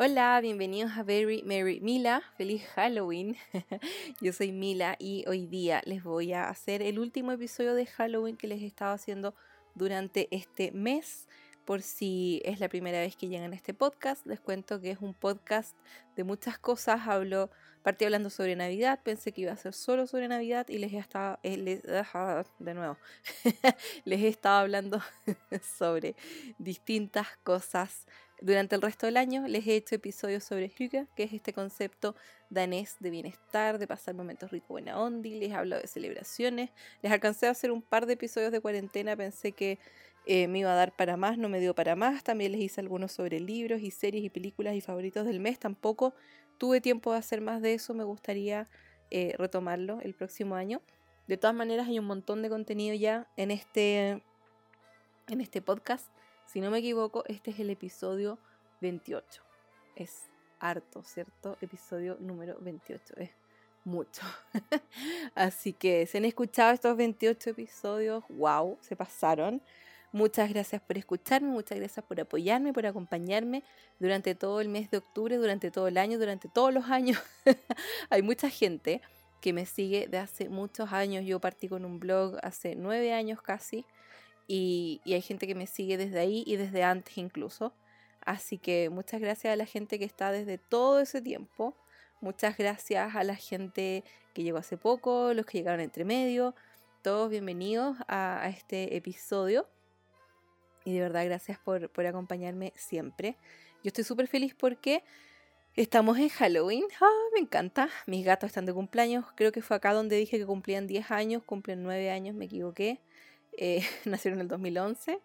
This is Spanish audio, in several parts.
Hola, bienvenidos a Very Merry Mila. Feliz Halloween. Yo soy Mila y hoy día les voy a hacer el último episodio de Halloween que les he estado haciendo durante este mes. Por si es la primera vez que llegan a este podcast, les cuento que es un podcast de muchas cosas. Hablo, partí hablando sobre Navidad, pensé que iba a ser solo sobre Navidad y les he estado, eh, de nuevo, les he estado hablando sobre distintas cosas durante el resto del año les he hecho episodios sobre Hygge, que es este concepto danés de bienestar, de pasar momentos ricos buena onda, les he hablado de celebraciones, les alcancé a hacer un par de episodios de cuarentena, pensé que eh, me iba a dar para más, no me dio para más, también les hice algunos sobre libros y series y películas y favoritos del mes, tampoco tuve tiempo de hacer más de eso, me gustaría eh, retomarlo el próximo año. De todas maneras hay un montón de contenido ya en este, en este podcast si no me equivoco, este es el episodio 28. Es harto, ¿cierto? Episodio número 28. Es mucho. Así que si han escuchado estos 28 episodios, wow, se pasaron. Muchas gracias por escucharme, muchas gracias por apoyarme, por acompañarme durante todo el mes de octubre, durante todo el año, durante todos los años. Hay mucha gente que me sigue de hace muchos años. Yo partí con un blog hace nueve años casi y, hay gente que me sigue desde ahí y desde antes incluso. Así que muchas gracias a la gente que está desde todo ese tiempo. Muchas gracias a la gente que llegó hace poco, los que llegaron entre medio. Todos bienvenidos a, este episodio. Y de verdad gracias por, acompañarme siempre. Yo estoy súper feliz porque estamos en Halloween. Ah, me encanta. Mis gatos están de cumpleaños. Creo que fue acá donde dije que cumplían 10 años. Cumplen 9 años, me equivoqué eh, nacieron en el 2011.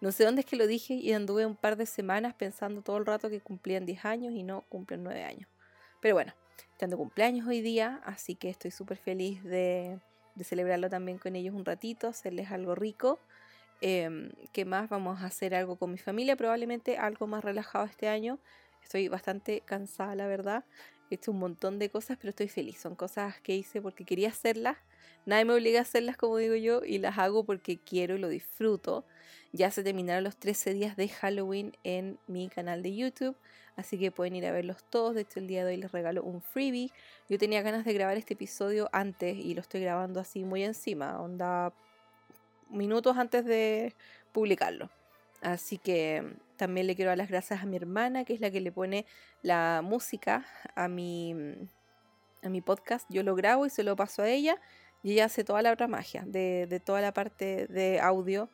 No sé dónde es que lo dije y anduve un par de semanas pensando todo el rato que cumplían 10 años y no cumplen 9 años. Pero bueno, están de cumpleaños hoy día, así que estoy súper feliz de, celebrarlo también con ellos un ratito, hacerles algo rico. Eh, ¿Qué más? Vamos a hacer algo con mi familia, probablemente algo más relajado este año. Estoy bastante cansada, la verdad. He hecho un montón de cosas, pero estoy feliz. Son cosas que hice porque quería hacerlas Nadie me obliga a hacerlas como digo yo y las hago porque quiero y lo disfruto. Ya se terminaron los 13 días de Halloween en mi canal de YouTube, así que pueden ir a verlos todos. De hecho, el día de hoy les regalo un freebie. Yo tenía ganas de grabar este episodio antes y lo estoy grabando así muy encima, onda minutos antes de publicarlo. Así que también le quiero dar las gracias a mi hermana, que es la que le pone la música a mi, a mi podcast. Yo lo grabo y se lo paso a ella y ella hace toda la otra magia, de, toda la parte de audio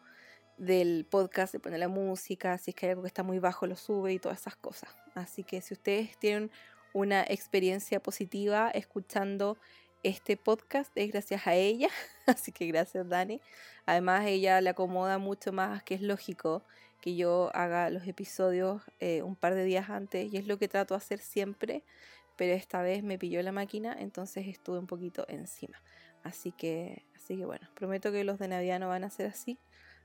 del podcast, de poner la música, si es que hay algo que está muy bajo lo sube y todas esas cosas. Así que si ustedes tienen una experiencia positiva escuchando este podcast es gracias a ella, así que gracias Dani. Además ella le acomoda mucho más, que es lógico que yo haga los episodios eh, un par de días antes y es lo que trato de hacer siempre, pero esta vez me pilló la máquina, entonces estuve un poquito encima. Así que, así que bueno, prometo que los de Navidad no van a ser así.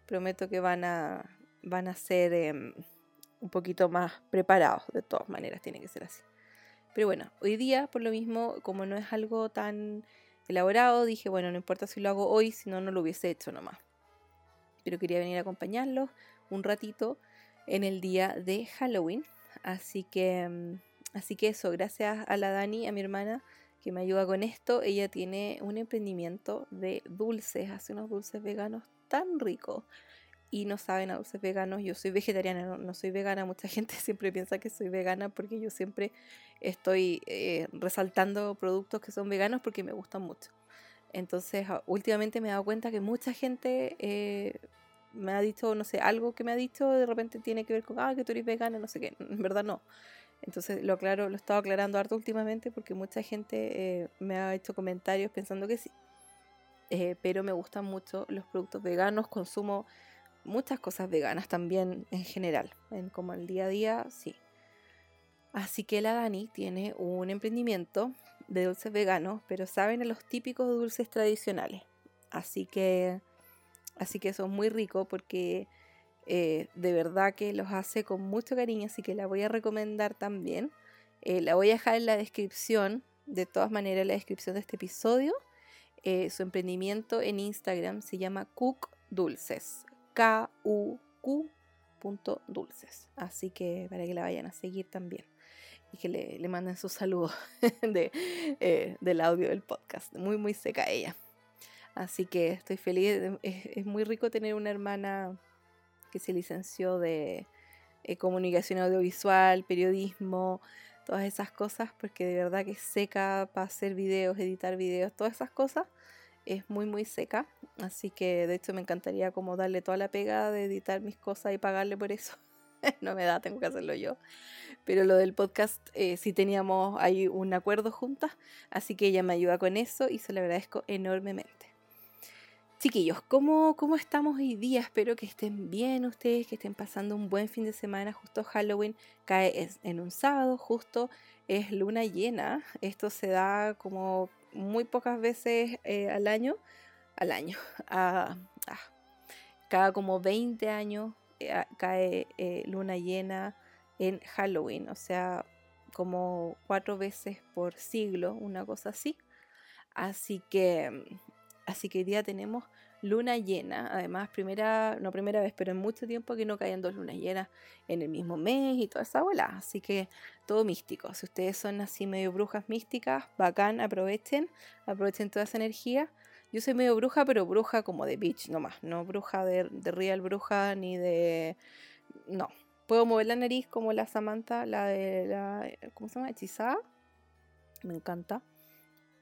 Prometo que van a, van a ser em, un poquito más preparados. De todas maneras, tiene que ser así. Pero bueno, hoy día, por lo mismo, como no es algo tan elaborado, dije, bueno, no importa si lo hago hoy, si no, no lo hubiese hecho nomás. Pero quería venir a acompañarlos un ratito en el día de Halloween. Así que, em, así que eso, gracias a la Dani, a mi hermana, que me ayuda con esto. Ella tiene un emprendimiento de dulces, hace unos dulces veganos tan ricos. Y no saben a dulces veganos, yo soy vegetariana, no, soy vegana. Mucha gente siempre piensa que soy vegana porque yo siempre estoy eh, resaltando productos que son veganos porque me gustan mucho. Entonces, últimamente me he dado cuenta que mucha gente eh, me ha dicho, no sé, algo que me ha dicho de repente tiene que ver con, ah, que tú eres vegana, no sé qué. En verdad no. Entonces lo aclaro, lo he estado aclarando harto últimamente porque mucha gente eh, me ha hecho comentarios pensando que sí. Eh, pero me gustan mucho los productos veganos, consumo muchas cosas veganas también en general, en como el día a día, sí. Así que la Dani tiene un emprendimiento de dulces veganos, pero saben los típicos dulces tradicionales. Así que, así que son muy ricos porque eh, de verdad que los hace con mucho cariño, así que la voy a recomendar también. Eh, la voy a dejar en la descripción, de todas maneras, en la descripción de este episodio. Eh, su emprendimiento en Instagram se llama Cook Dulces. K-U-Q. Dulces. Así que para que la vayan a seguir también. y que le, le manden sus saludos de, eh, del audio del podcast. Muy, muy seca ella. Así que estoy feliz. Es, muy rico tener una hermana que se licenció de eh, comunicación audiovisual, periodismo, todas esas cosas, porque de verdad que es seca para hacer videos, editar videos, todas esas cosas. Es muy, muy seca. Así que de hecho me encantaría como darle toda la pega de editar mis cosas y pagarle por eso. no me da, tengo que hacerlo yo. Pero lo del podcast eh, sí teníamos ahí un acuerdo juntas, así que ella me ayuda con eso y se lo agradezco enormemente. Chiquillos, ¿cómo, ¿cómo estamos hoy día? Espero que estén bien ustedes, que estén pasando un buen fin de semana. Justo Halloween cae en un sábado, justo es luna llena. Esto se da como muy pocas veces eh, al año. Al año. Ah, ah, cada como 20 años eh, cae eh, luna llena en Halloween, o sea, como cuatro veces por siglo, una cosa así. Así que, así que hoy día tenemos luna llena, además primera, no primera vez, pero en mucho tiempo que no caen dos lunas llenas en el mismo mes y toda esa bola, así que todo místico. Si ustedes son así medio brujas místicas, bacán, aprovechen, aprovechen toda esa energía. Yo soy medio bruja, pero bruja como de beach nomás, no bruja de, real bruja ni de... No, puedo mover la nariz como la Samantha, la de la... ¿Cómo se llama? Hechizada. Me encanta.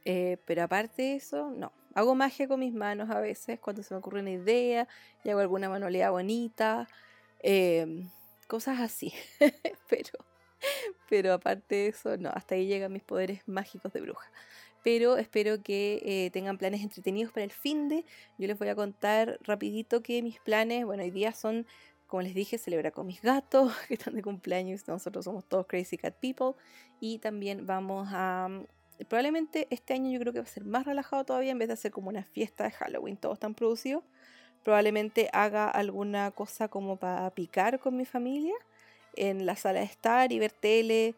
Eh, pero aparte de eso, no. Hago magia con mis manos a veces cuando se me ocurre una idea y hago alguna manualidad bonita. Em, cosas así. pero, pero aparte de eso, no. Hasta ahí llegan mis poderes mágicos de bruja pero espero que eh, tengan planes entretenidos para el fin de. Yo les voy a contar rapidito que mis planes, bueno, hoy día son, como les dije, celebrar con mis gatos que están de cumpleaños, nosotros somos todos Crazy Cat People y también vamos a... Probablemente este año yo creo que va a ser más relajado todavía en vez de hacer como una fiesta de Halloween, todos están producidos. Probablemente haga alguna cosa como para picar con mi familia en la sala de estar y ver tele,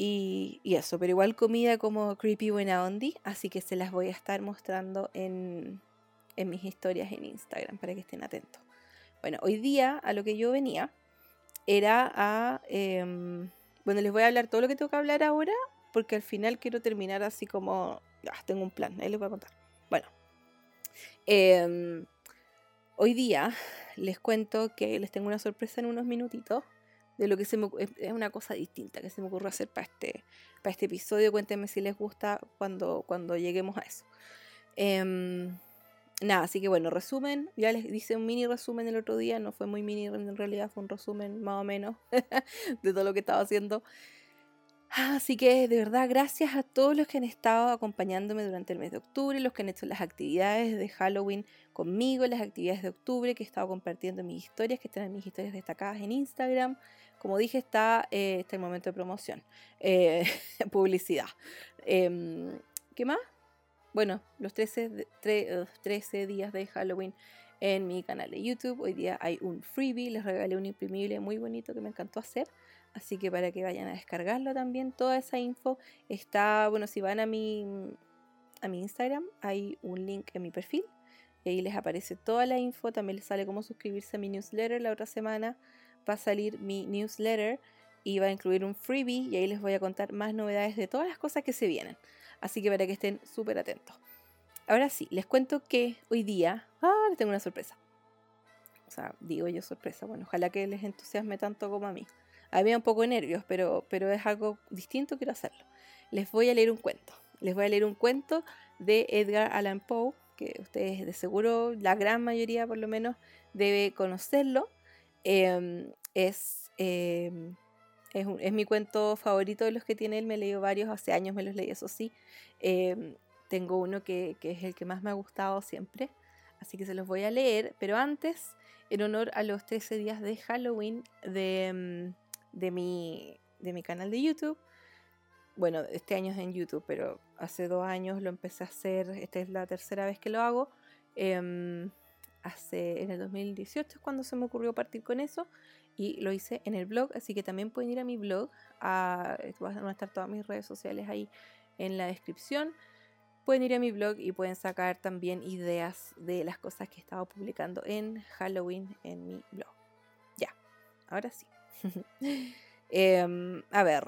y, eso, pero igual comida como creepy buena ondi, así que se las voy a estar mostrando en, mis historias en Instagram para que estén atentos. Bueno, hoy día a lo que yo venía era a... Em, bueno, les voy a hablar todo lo que tengo que hablar ahora, porque al final quiero terminar así como... Ah, tengo un plan, ahí les voy a contar. Bueno, em, hoy día les cuento que les tengo una sorpresa en unos minutitos de lo que se me es una cosa distinta que se me ocurre hacer para este, para este episodio. Cuéntenme si les gusta cuando, cuando lleguemos a eso. Em, nada, así que bueno, resumen. Ya les hice un mini resumen el otro día. No fue muy mini en realidad, fue un resumen más o menos de todo lo que estaba haciendo. Así que de verdad, gracias a todos los que han estado acompañándome durante el mes de octubre, los que han hecho las actividades de Halloween conmigo, las actividades de octubre que he estado compartiendo mis historias, que están en mis historias destacadas en Instagram. Como dije, está, eh, está el momento de promoción, eh, publicidad. Em, ¿Qué más? Bueno, los 13, 13 días de Halloween en mi canal de YouTube. Hoy día hay un freebie, les regalé un imprimible muy bonito que me encantó hacer. Así que para que vayan a descargarlo también, toda esa info está, bueno, si van a mi, a mi Instagram, hay un link en mi perfil. Y ahí les aparece toda la info, también les sale cómo suscribirse a mi newsletter la otra semana va a salir mi newsletter y va a incluir un freebie y ahí les voy a contar más novedades de todas las cosas que se vienen. Así que para que estén súper atentos. Ahora sí, les cuento que hoy día, ah, les tengo una sorpresa. O sea, digo yo sorpresa, bueno, ojalá que les entusiasme tanto como a mí. Había un poco de nervios, pero, pero es algo distinto, quiero hacerlo. Les voy a leer un cuento. Les voy a leer un cuento de Edgar Allan Poe, que ustedes de seguro, la gran mayoría por lo menos, debe conocerlo. Em, es, em, es, mi cuento favorito de los que tiene él, me he leído varios, hace años me los leí, eso sí. Em, tengo uno que, es el que más me ha gustado siempre, así que se los voy a leer, pero antes, en honor a los 13 días de Halloween de, de, mi, de mi canal de YouTube, bueno, este año es en YouTube, pero hace dos años lo empecé a hacer, esta es la tercera vez que lo hago hace en el 2018 es cuando se me ocurrió partir con eso y lo hice en el blog, así que también pueden ir a mi blog, a, van a estar todas mis redes sociales ahí en la descripción. Pueden ir a mi blog y pueden sacar también ideas de las cosas que he estado publicando en Halloween en mi blog. Ya, ahora sí. Em, a ver,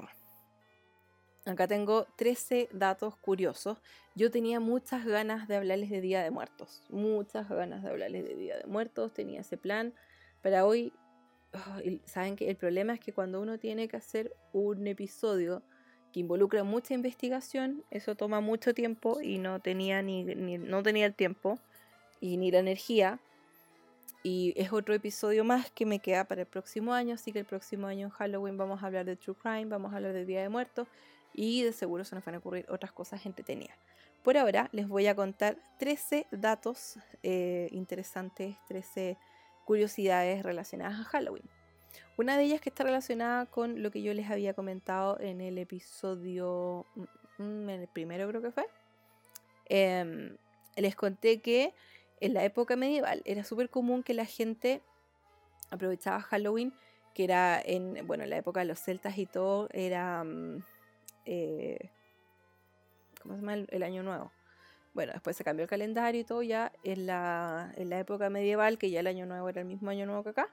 Acá tengo 13 datos curiosos. Yo tenía muchas ganas de hablarles de Día de Muertos. Muchas ganas de hablarles de Día de Muertos. Tenía ese plan. Para hoy, oh, saben que el problema es que cuando uno tiene que hacer un episodio que involucra mucha investigación, eso toma mucho tiempo y no tenía, ni, no tenía el tiempo y ni la energía. Y es otro episodio más que me queda para el próximo año, así que el próximo año en Halloween vamos a hablar de True Crime, vamos a hablar de Día de Muertos y de seguro se nos van a ocurrir otras cosas entretenidas. Por ahora les voy a contar 13 datos eh, interesantes, 13 curiosidades relacionadas a Halloween. Una de ellas que está relacionada con lo que yo les había comentado en el episodio, mm, mm, en el primero creo que fue. Em, les conté que en la época medieval era súper común que la gente aprovechaba Halloween, que era en, bueno, en la época de los celtas y todo, era... Mm, eh, ¿cómo se llama? El, año nuevo. Bueno, después se cambió el calendario y todo ya en la, en la época medieval, que ya el año nuevo era el mismo año nuevo que acá.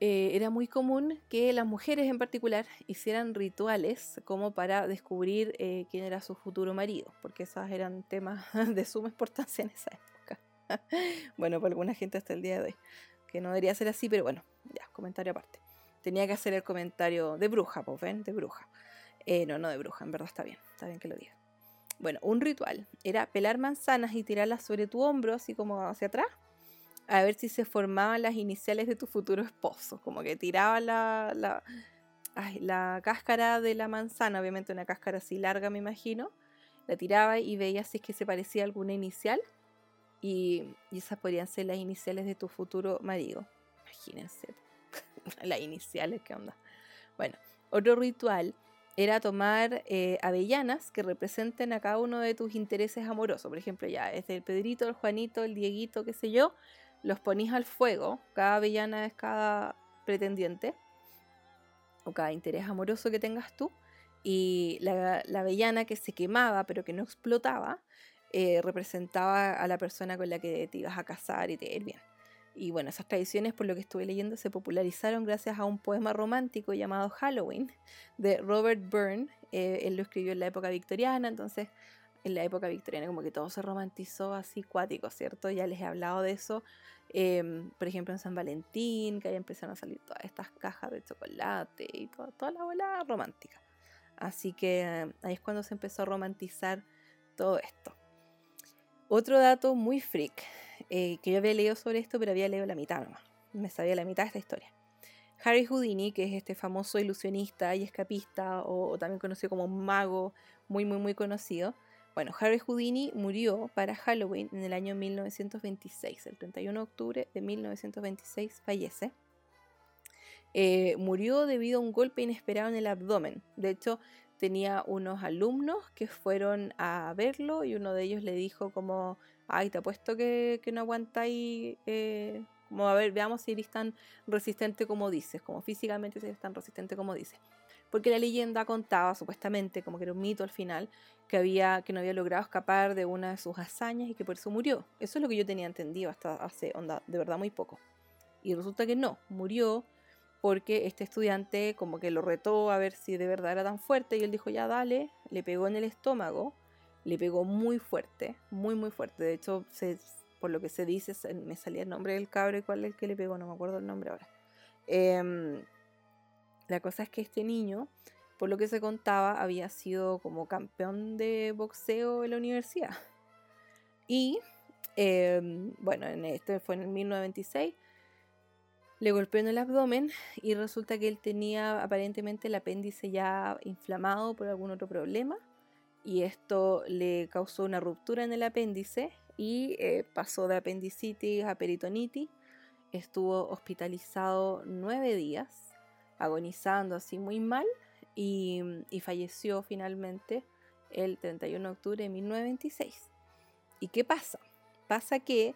Eh, era muy común que las mujeres en particular hicieran rituales como para descubrir eh, quién era su futuro marido, porque esos eran temas de suma importancia en esa época. bueno, para alguna gente hasta el día de hoy, que no debería ser así, pero bueno, ya, comentario aparte. Tenía que hacer el comentario de bruja, pues ven, de bruja. Eh, no, no de bruja, en verdad está bien, está bien que lo diga. Bueno, un ritual era pelar manzanas y tirarlas sobre tu hombro, así como hacia atrás, a ver si se formaban las iniciales de tu futuro esposo. Como que tiraba la, la, la cáscara de la manzana, obviamente una cáscara así larga, me imagino. La tiraba y veía si es que se parecía a alguna inicial. Y, esas podrían ser las iniciales de tu futuro marido. Imagínense. las iniciales, ¿qué onda? Bueno, otro ritual era tomar eh, avellanas que representen a cada uno de tus intereses amorosos. Por ejemplo, ya es el Pedrito, el Juanito, el Dieguito, qué sé yo. Los ponís al fuego. Cada avellana es cada pretendiente o cada interés amoroso que tengas tú. Y la, avellana que se quemaba pero que no explotaba eh, representaba a la persona con la que te ibas a casar y te ir bien. Y bueno, esas tradiciones, por lo que estuve leyendo, se popularizaron gracias a un poema romántico llamado Halloween de Robert Byrne. Eh, él lo escribió en la época victoriana, entonces en la época victoriana como que todo se romantizó así cuático, ¿cierto? Ya les he hablado de eso. Em, por ejemplo, en San Valentín, que ahí empezaron a salir todas estas cajas de chocolate y toda, toda la bola romántica. Así que eh, ahí es cuando se empezó a romantizar todo esto. Otro dato muy freak eh, que yo había leído sobre esto, pero había leído la mitad nomás. Me sabía la mitad de esta historia. Harry Houdini, que es este famoso ilusionista y escapista, o, también conocido como mago, muy, muy, muy conocido. Bueno, Harry Houdini murió para Halloween en el año 1926, el 31 de octubre de 1926 fallece. Eh, murió debido a un golpe inesperado en el abdomen. De hecho, tenía unos alumnos que fueron a verlo y uno de ellos le dijo como, ay, te apuesto que, que no aguantáis, eh, como a ver, veamos si eres tan resistente como dices, como físicamente si eres tan resistente como dices. Porque la leyenda contaba, supuestamente, como que era un mito al final, que, había, que no había logrado escapar de una de sus hazañas y que por eso murió. Eso es lo que yo tenía entendido hasta hace, onda, de verdad muy poco. Y resulta que no, murió porque este estudiante como que lo retó a ver si de verdad era tan fuerte y él dijo, ya dale, le pegó en el estómago le pegó muy fuerte, muy muy fuerte. De hecho, por lo que se dice, me salía el nombre del cabro y cuál es el que le pegó, no me acuerdo el nombre ahora. Em, la cosa es que este niño, por lo que se contaba, había sido como campeón de boxeo en la universidad. Y em, bueno, en este fue en el 1926. Le golpeó en el abdomen y resulta que él tenía aparentemente el apéndice ya inflamado por algún otro problema y esto le causó una ruptura en el apéndice y eh, pasó de apendicitis a peritonitis. Estuvo hospitalizado nueve días, agonizando así muy mal y, falleció finalmente el 31 de octubre de 1926. ¿Y qué pasa? Pasa que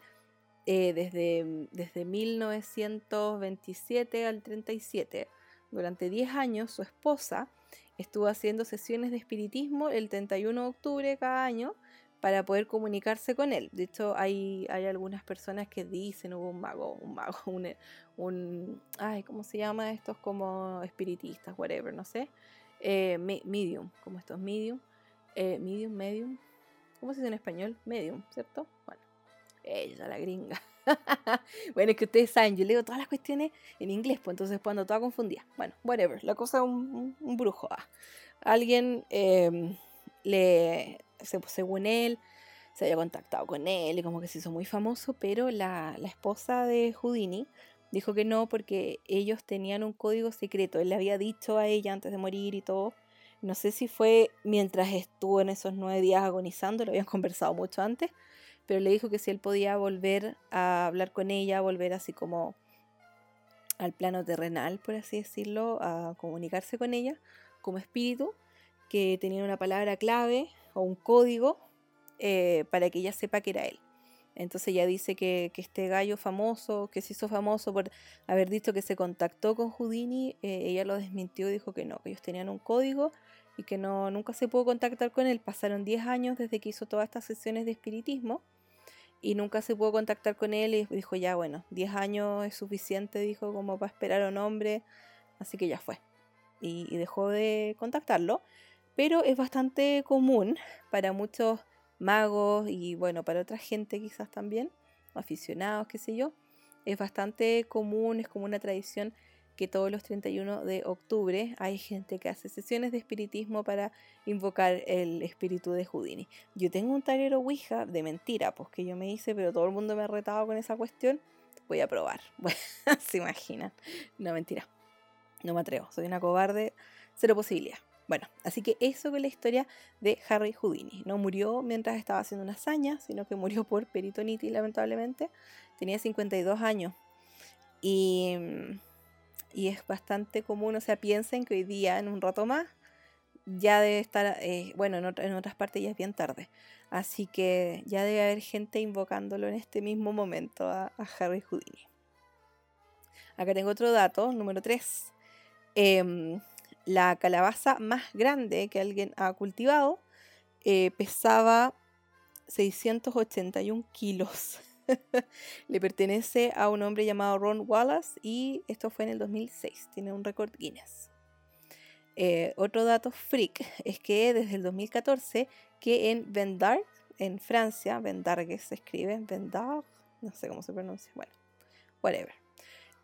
eh, desde, desde 1927 al 37, durante 10 años, su esposa estuvo haciendo sesiones de espiritismo el 31 de octubre cada año para poder comunicarse con él. De hecho, hay, hay algunas personas que dicen, hubo un mago, un mago, un, un ay, ¿cómo se llama? Estos como espiritistas, whatever, no sé. eh, medium, como estos medium, eh, medium, medium, ¿cómo se dice en español? Medium, ¿cierto? Bueno, ella, la gringa. bueno, es que ustedes saben, yo leo todas las cuestiones en inglés, pues entonces cuando toda confundida. Bueno, whatever, la cosa es un, brujo. Ah. Alguien em, le, según él, se había contactado con él y como que se hizo muy famoso, pero la, la esposa de Houdini dijo que no porque ellos tenían un código secreto. Él le había dicho a ella antes de morir y todo. No sé si fue mientras estuvo en esos nueve días agonizando, lo habían conversado mucho antes, pero le dijo que si él podía volver a hablar con ella, volver así como al plano terrenal, por así decirlo, a comunicarse con ella como espíritu, que tenía una palabra clave o un código eh, para que ella sepa que era él. Entonces ella dice que, este gallo famoso, que se hizo famoso por haber dicho que se contactó con Houdini, eh, ella lo desmintió dijo que no, que ellos tenían un código y que no, nunca se pudo contactar con él. Pasaron 10 años desde que hizo todas estas sesiones de espiritismo y nunca se pudo contactar con él y dijo ya bueno, 10 años es suficiente, dijo como para esperar a un hombre, así que ya fue. Y, dejó de contactarlo, pero es bastante común para muchos magos y bueno, para otra gente quizás también, aficionados, qué sé yo, es bastante común, es como una tradición que todos los 31 de octubre hay gente que hace sesiones de espiritismo para invocar el espíritu de Houdini. Yo tengo un tablero Ouija de mentira, pues que yo me hice, pero todo el mundo me ha retado con esa cuestión. Voy a probar. Bueno, se imaginan. No, mentira. No me atrevo. Soy una cobarde. Cero posibilidad. Bueno, así que eso fue la historia de Harry Houdini. No murió mientras estaba haciendo una hazaña, sino que murió por peritonitis, lamentablemente. Tenía 52 años. Y mm, y es bastante común, o sea, piensen que hoy día, en un rato más, ya debe estar, eh, bueno, en, otras partes ya es bien tarde, así que ya debe haber gente invocándolo en este mismo momento a, Harry Houdini. Acá tengo otro dato, número 3. Em, la calabaza más grande que alguien ha cultivado eh, pesaba 681 kilos. le pertenece a un hombre llamado Ron Wallace y esto fue en el 2006. Tiene un récord Guinness. Eh, otro dato freak es que desde el 2014 que en Vendargue, en Francia, Vendargue se escribe, Vendargue, no sé cómo se pronuncia, bueno, whatever.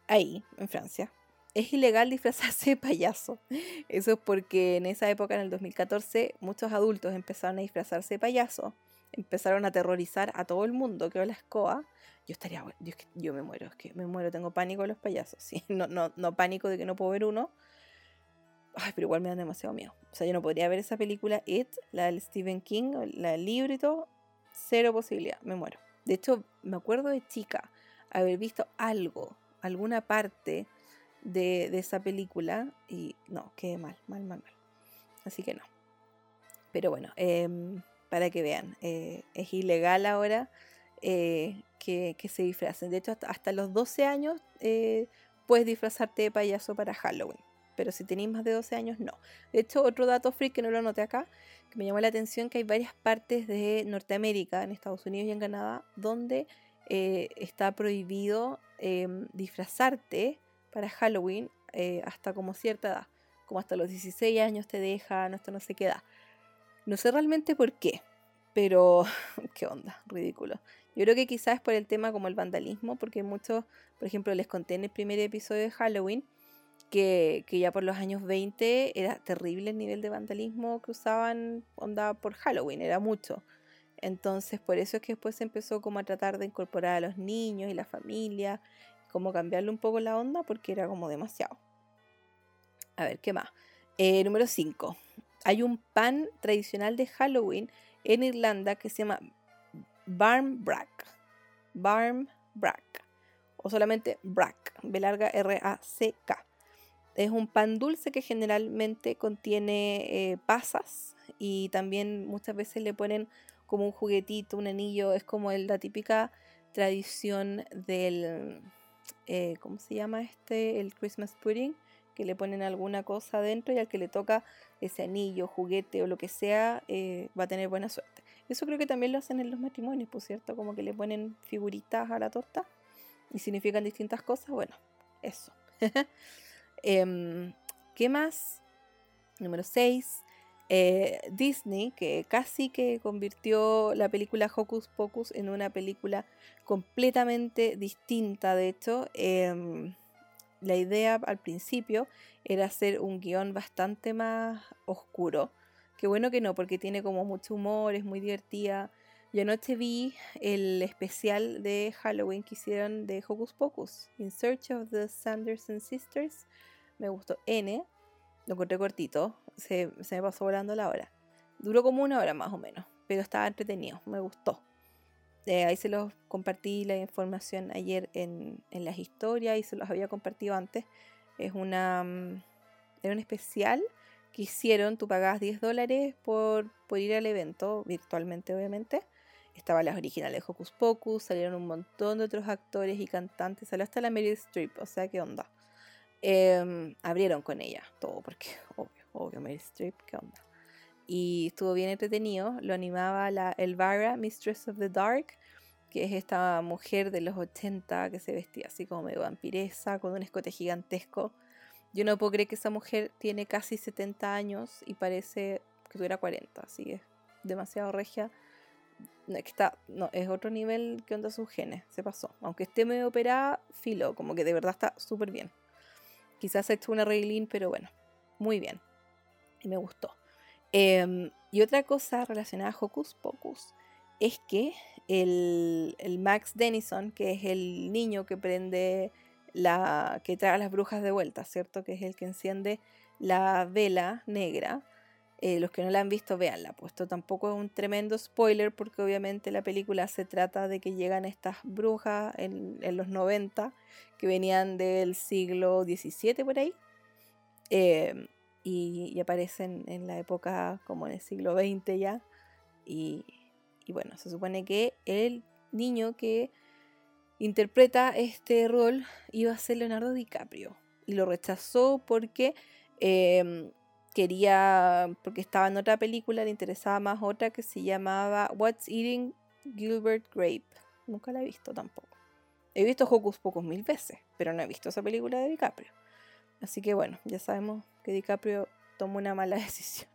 Ahí, en Francia, es ilegal disfrazarse de payaso. Eso es porque en esa época, en el 2014, muchos adultos empezaron a disfrazarse de payaso empezaron a aterrorizar a todo el mundo, que la escoba, yo estaría, yo, yo me muero, es que me muero, tengo pánico de los payasos, ¿sí? no, no, no pánico de que no puedo ver uno, Ay, pero igual me dan demasiado miedo. O sea, yo no podría ver esa película It, la del Stephen King, la del libro y todo, cero posibilidad, me muero. De hecho, me acuerdo de chica haber visto algo, alguna parte de, de esa película y no, quedé mal, mal, mal, mal. Así que no. Pero bueno, eh, para que vean. Eh, es ilegal ahora eh, que, se disfracen. De hecho, hasta, los 12 años eh, puedes disfrazarte de payaso para Halloween. Pero si tenéis más de 12 años, no. De hecho, otro dato freak que no lo anoté acá, que me llamó la atención, que hay varias partes de Norteamérica, en Estados Unidos y en Canadá, donde está prohibido em, disfrazarte para Halloween hasta como cierta edad. Como hasta los 16 años te dejan, hasta no sé qué edad. No sé realmente por qué, pero qué onda, ridículo. Yo creo que quizás es por el tema como el vandalismo, porque muchos, por ejemplo, les conté en el primer episodio de Halloween que, ya por los años 20 era terrible el nivel de vandalismo que usaban onda por Halloween, era mucho. Entonces, por eso es que después se empezó como a tratar de incorporar a los niños y la familia, como cambiarle un poco la onda porque era como demasiado. A ver, ¿qué más? Eh, número 5 hay un pan tradicional de Halloween en Irlanda que se llama Barmbrack. Barmbrack. O solamente Brack. B larga R-A-C-K. Es un pan dulce que generalmente contiene eh, pasas y también muchas veces le ponen como un juguetito, un anillo. Es como la típica tradición del. Eh, ¿Cómo se llama este? El Christmas pudding que le ponen alguna cosa adentro y al que le toca ese anillo, juguete o lo que sea, eh, va a tener buena suerte. Eso creo que también lo hacen en los matrimonios, por cierto, como que le ponen figuritas a la torta y significan distintas cosas. Bueno, eso. Em, ¿Qué más? Número 6. Eh, Disney, que casi que convirtió la película Hocus Pocus en una película completamente distinta. De hecho, em, la idea al principio era hacer un guion bastante más oscuro. Qué bueno que no, porque tiene como mucho humor, es muy divertida. Yo anoche vi el especial de Halloween que hicieron de Hocus Pocus, In Search of the Sanderson Sisters. Me gustó N, lo encontré cortito, se, me pasó volando la hora. Duró como una hora más o menos, pero estaba entretenido, me gustó. Eh, ahí se los compartí la información ayer en, las historias y se los había compartido antes. Es una. Mm, era un especial que hicieron. Tú pagabas 10 dólares por, por ir al evento, virtualmente, obviamente. Estaban las originales de Hocus Pocus, salieron un montón de otros actores y cantantes. Salió hasta la Meryl Streep, o sea, ¿qué onda? Em, abrieron con ella todo, porque obvio, obvio, Mary Streep, ¿qué onda? Y estuvo bien entretenido, lo animaba la Elvira, Mistress of the Dark, que es esta mujer de los 80 que se vestía así como medio vampiresa, con un escote gigantesco. Yo no puedo creer que esa mujer tiene casi 70 años y parece que tuviera 40, así es demasiado regia. No, está, no, es otro nivel que onda sus se pasó. Aunque esté medio operada, filo, como que de verdad está súper bien. Quizás ha hecho una reglín, pero bueno, muy bien. Y me gustó. Em, y otra cosa relacionada a Hocus Pocus es que el, Max Denison, que es el niño que prende la. que trae a las brujas de vuelta, ¿cierto? Que es el que enciende la vela negra. Eh, los que no la han visto, véanla. Puesto tampoco es un tremendo spoiler porque obviamente la película se trata de que llegan estas brujas en, en los 90 que venían del siglo XVII por ahí. Em, y, aparecen en la época como en el siglo XX ya. Y, bueno, se supone que el niño que interpreta este rol iba a ser Leonardo DiCaprio. Y lo rechazó porque em, quería, porque estaba en otra película, le interesaba más otra que se llamaba What's Eating Gilbert Grape. Nunca la he visto tampoco. He visto Hocus Pocus mil veces, pero no he visto esa película de DiCaprio. Así que bueno, ya sabemos que DiCaprio tomó una mala decisión.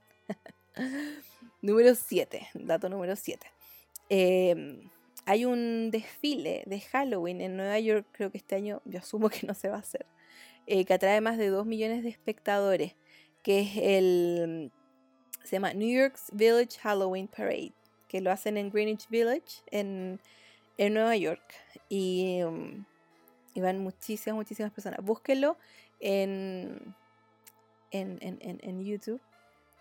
número 7, dato número 7. Em, hay un desfile de Halloween en Nueva York, creo que este año, yo asumo que no se va a hacer, eh, que atrae más de 2 millones de espectadores que es el, se llama New York's Village Halloween Parade, que lo hacen en Greenwich Village, en, Nueva York. Y, um, y, van muchísimas, muchísimas personas. Búsquenlo en, en, en, en, YouTube.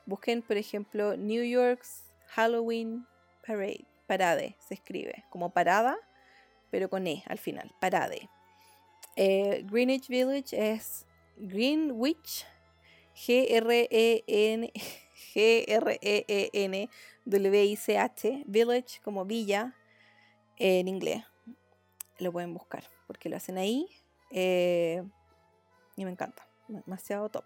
Busquen, por ejemplo, New York's Halloween Parade. Parade se escribe como parada, pero con E al final. Parade. Eh, Greenwich Village es Greenwich G-R-E-N, G-R-E-E-N, W-I-C-H, Village como villa en inglés. Lo pueden buscar porque lo hacen ahí eh, y me encanta, demasiado top.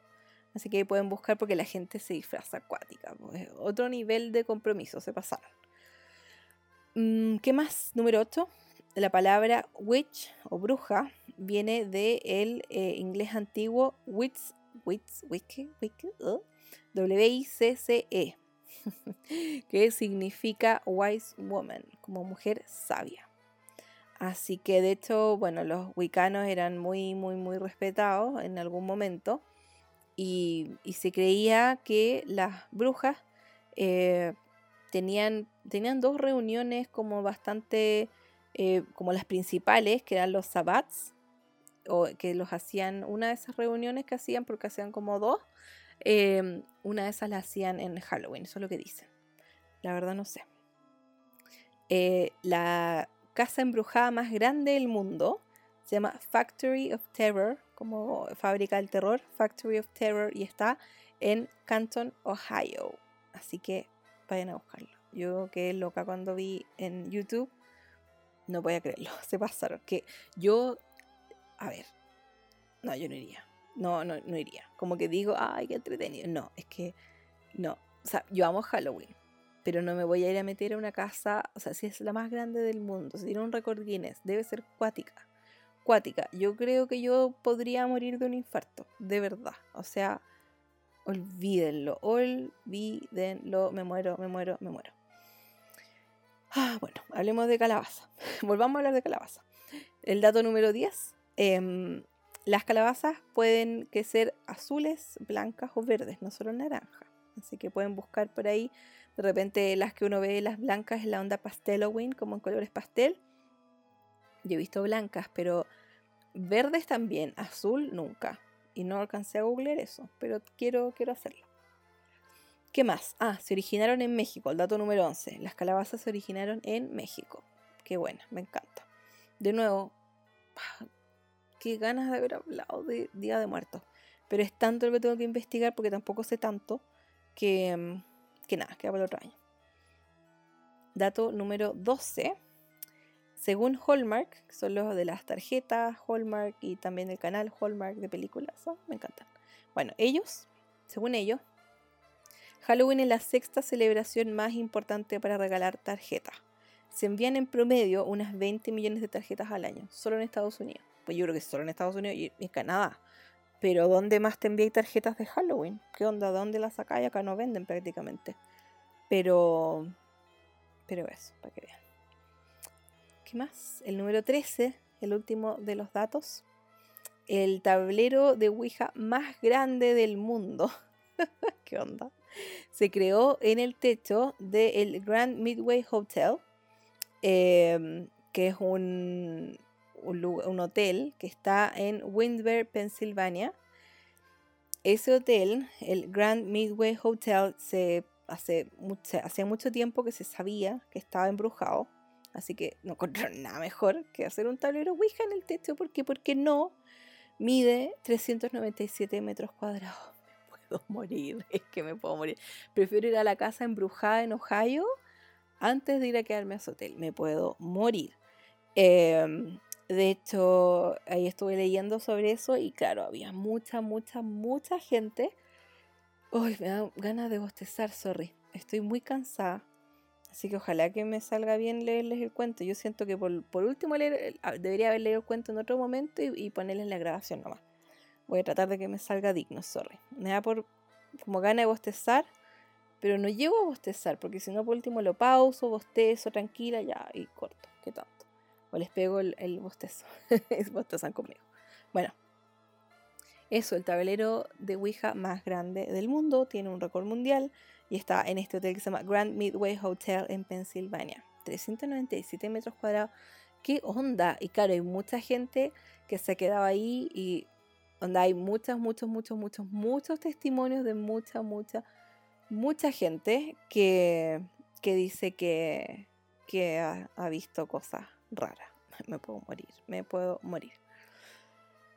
Así que pueden buscar porque la gente se disfraza acuática. Otro nivel de compromiso, se pasaron. Mm, ¿Qué más? Número 8. La palabra witch o bruja viene del el eh, inglés antiguo witch Wiki, W-I-C-C-E, que significa wise woman, como mujer sabia. Así que de hecho, bueno, los wicanos eran muy, muy, muy respetados en algún momento y, se creía que las brujas eh, tenían, tenían dos reuniones como bastante, eh, como las principales, que eran los sabbats, o que los hacían, una de esas reuniones que hacían, porque hacían como dos, em, una de esas la hacían en Halloween, eso es lo que dicen. La verdad no sé. Eh, la casa embrujada más grande del mundo se llama Factory of Terror, como fábrica del terror, Factory of Terror, y está en Canton, Ohio. Así que vayan a buscarlo. Yo quedé loca cuando vi en YouTube. No voy a creerlo, se pasaron. Que yo a ver, no, yo no iría. No, no, no iría. Como que digo, ay, qué entretenido. No, es que, no. O sea, yo amo Halloween, pero no me voy a ir a meter a una casa, o sea, si es la más grande del mundo, si tiene un récord Guinness, debe ser cuática. Cuática. Yo creo que yo podría morir de un infarto, de verdad. O sea, Olvídenlo, olvídenlo, me muero, me muero, me muero. Ah, bueno, hablemos de calabaza. Volvamos a hablar de calabaza. El dato número 10. Em, las calabazas pueden que ser azules, blancas o verdes, no solo naranjas. Así que pueden buscar por ahí. De repente las que uno ve, las blancas es la onda pasteloween, como en colores pastel. Yo he visto blancas, pero verdes también, azul nunca. Y no alcancé a googlear eso, pero quiero, quiero hacerlo. ¿Qué más? Ah, se originaron en México, el dato número 11. Las calabazas se originaron en México. Qué buena, me encanta. De nuevo, qué ganas de haber hablado de Día de Muertos. Pero es tanto lo que tengo que investigar porque tampoco sé tanto que, mm, que nada, que para el otro año. Dato número 12. Según Hallmark, que son los de las tarjetas Hallmark y también el canal Hallmark de películas, me encantan. Bueno, ellos, según ellos, Halloween es la sexta celebración más importante para regalar tarjetas. Se envían en promedio unas 20 millones de tarjetas al año, solo en Estados Unidos. Pues yo creo que solo en Estados Unidos y en Canadá. Pero ¿dónde más te envían tarjetas de Halloween? ¿Qué onda? ¿Dónde las sacáis? Acá no venden prácticamente. Pero. Pero eso, para que vean. ¿Qué más? El número 13, el último de los datos. El tablero de Ouija más grande del mundo. ¿Qué onda? Se creó en el techo del Grand Midway Hotel, em, que es un, un, hotel que está en Windber, Pensilvania. Ese hotel, el Grand Midway Hotel, se hace, mucho, hace mucho tiempo que se sabía que estaba embrujado. Así que no encontraron nada mejor que hacer un tablero Ouija en el techo. ¿Por qué? Porque no mide 397 metros cuadrados. Me puedo morir, es que me puedo morir. Prefiero ir a la casa embrujada en Ohio antes de ir a quedarme a ese hotel. Me puedo morir. Eh, de hecho, ahí estuve leyendo sobre eso y claro, había mucha, mucha, mucha gente. Uy, me da ganas de bostezar, sorry. Estoy muy cansada. Así que ojalá que me salga bien leerles el cuento. Yo siento que por, por último leer, ah, debería haber leído el cuento en otro momento y, y, ponerles la grabación nomás. Voy a tratar de que me salga digno, sorry. Me da por como gana de bostezar, pero no llego a bostezar, porque si no por último lo pauso, bostezo, tranquila, ya, y corto. ¿Qué tal? O les pego el, el bostezo. Bostezan conmigo. Bueno, eso, el tablero de Ouija más grande del mundo, tiene un récord mundial y está en este hotel que se llama Grand Midway Hotel en Pensilvania. 397 metros cuadrados. ¿Qué onda? Y claro, hay mucha gente que se ha quedado ahí y hay muchos, muchos, muchos, muchos, muchos testimonios de mucha, mucha, mucha gente que, que dice que, que ha, ha visto cosas rara. Me puedo morir, me puedo morir.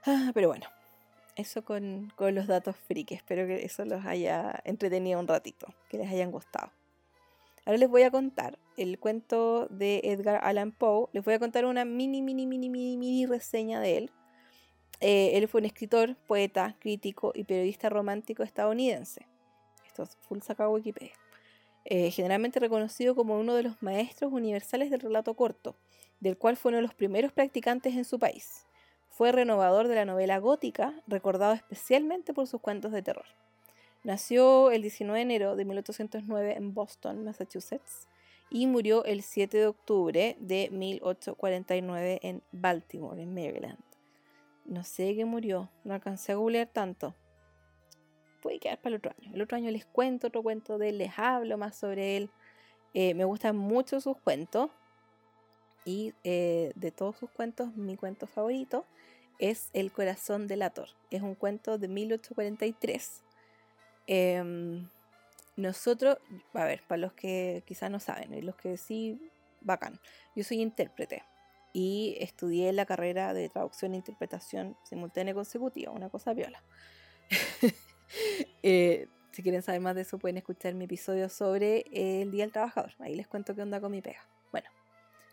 Ah, pero bueno, eso con, los datos frikis. Espero que eso los haya entretenido un ratito, que les hayan gustado. Ahora les voy a contar el cuento de Edgar Allan Poe. Les voy a contar una mini, mini, mini, mini, mini reseña de él. Eh, él fue un escritor, poeta, crítico y periodista romántico estadounidense. Esto es full sacado Wikipedia. Eh, generalmente reconocido como uno de los maestros universales del relato corto del cual fue uno de los primeros practicantes en su país. Fue renovador de la novela gótica, recordado especialmente por sus cuentos de terror. Nació el 19 de enero de 1809 en Boston, Massachusetts, y murió el 7 de octubre de 1849 en Baltimore, en Maryland. No sé qué murió, no alcancé a googlear tanto. Puede quedar para el otro año. El otro año les cuento otro cuento de él, les hablo más sobre él. Eh, me gustan mucho sus cuentos. Y eh, de todos sus cuentos, mi cuento favorito es El corazón del ator. Es un cuento de 1843. Em, nosotros, a ver, para los que quizás no saben y los que sí, bacán. Yo soy intérprete y estudié la carrera de traducción e interpretación simultánea consecutiva, una cosa viola. Eh, si quieren saber más de eso, pueden escuchar mi episodio sobre el Día del Trabajador. Ahí les cuento qué onda con mi pega.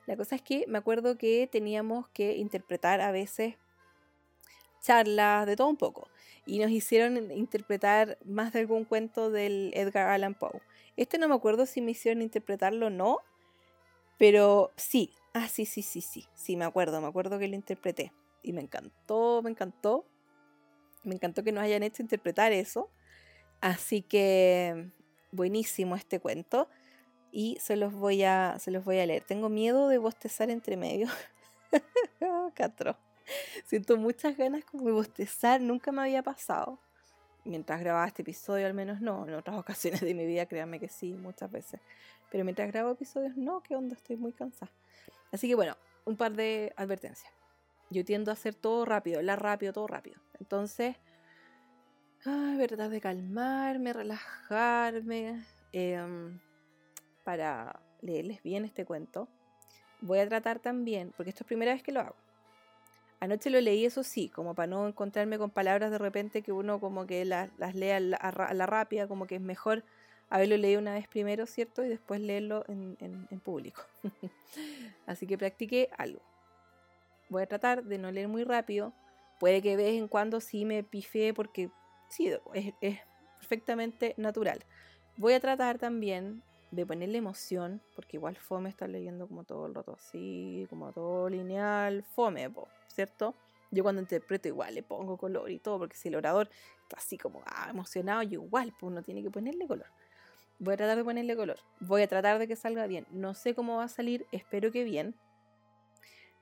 La cosa es que me acuerdo que teníamos que interpretar a veces charlas de todo un poco. Y nos hicieron interpretar más de algún cuento del Edgar Allan Poe. Este no me acuerdo si me hicieron interpretarlo o no, pero sí. Ah, sí, sí, sí, sí. Sí, me acuerdo, me acuerdo que lo interpreté. Y me encantó, me encantó. Me encantó que nos hayan hecho interpretar eso. Así que buenísimo este cuento y se los voy a, se los voy a leer. Tengo miedo de bostezar entre medio. Catro. Siento muchas ganas como de bostezar, nunca me había pasado. Mientras grababa este episodio, al menos no. En otras ocasiones de mi vida, créanme que sí, muchas veces. Pero mientras grabo episodios, no, ¿qué onda? Estoy muy cansada. Así que bueno, un par de advertencias. Yo tiendo a hacer todo rápido, hablar rápido, todo rápido. Entonces, ay, verdad de calmarme, relajarme, em, para leerles bien este cuento. Voy a tratar también, porque esto es primera vez que lo hago. Anoche lo leí, eso sí, como para no encontrarme con palabras de repente que uno como que las, lea a la, rápida, como que es mejor haberlo leído una vez primero, ¿cierto? Y después leerlo en, en público. Así que practiqué algo. Voy a tratar de no leer muy rápido. Puede que de vez en cuando sí me pifee porque sí, es, perfectamente natural. Voy a tratar también de ponerle emoción, porque igual fome estar leyendo como todo el rato así, como todo lineal, fome, ¿cierto? Yo cuando interpreto igual le pongo color y todo, porque si el orador está así como ah, emocionado, yo igual, pues uno tiene que ponerle color. Voy a tratar de ponerle color. Voy a tratar de que salga bien. No sé cómo va a salir, espero que bien.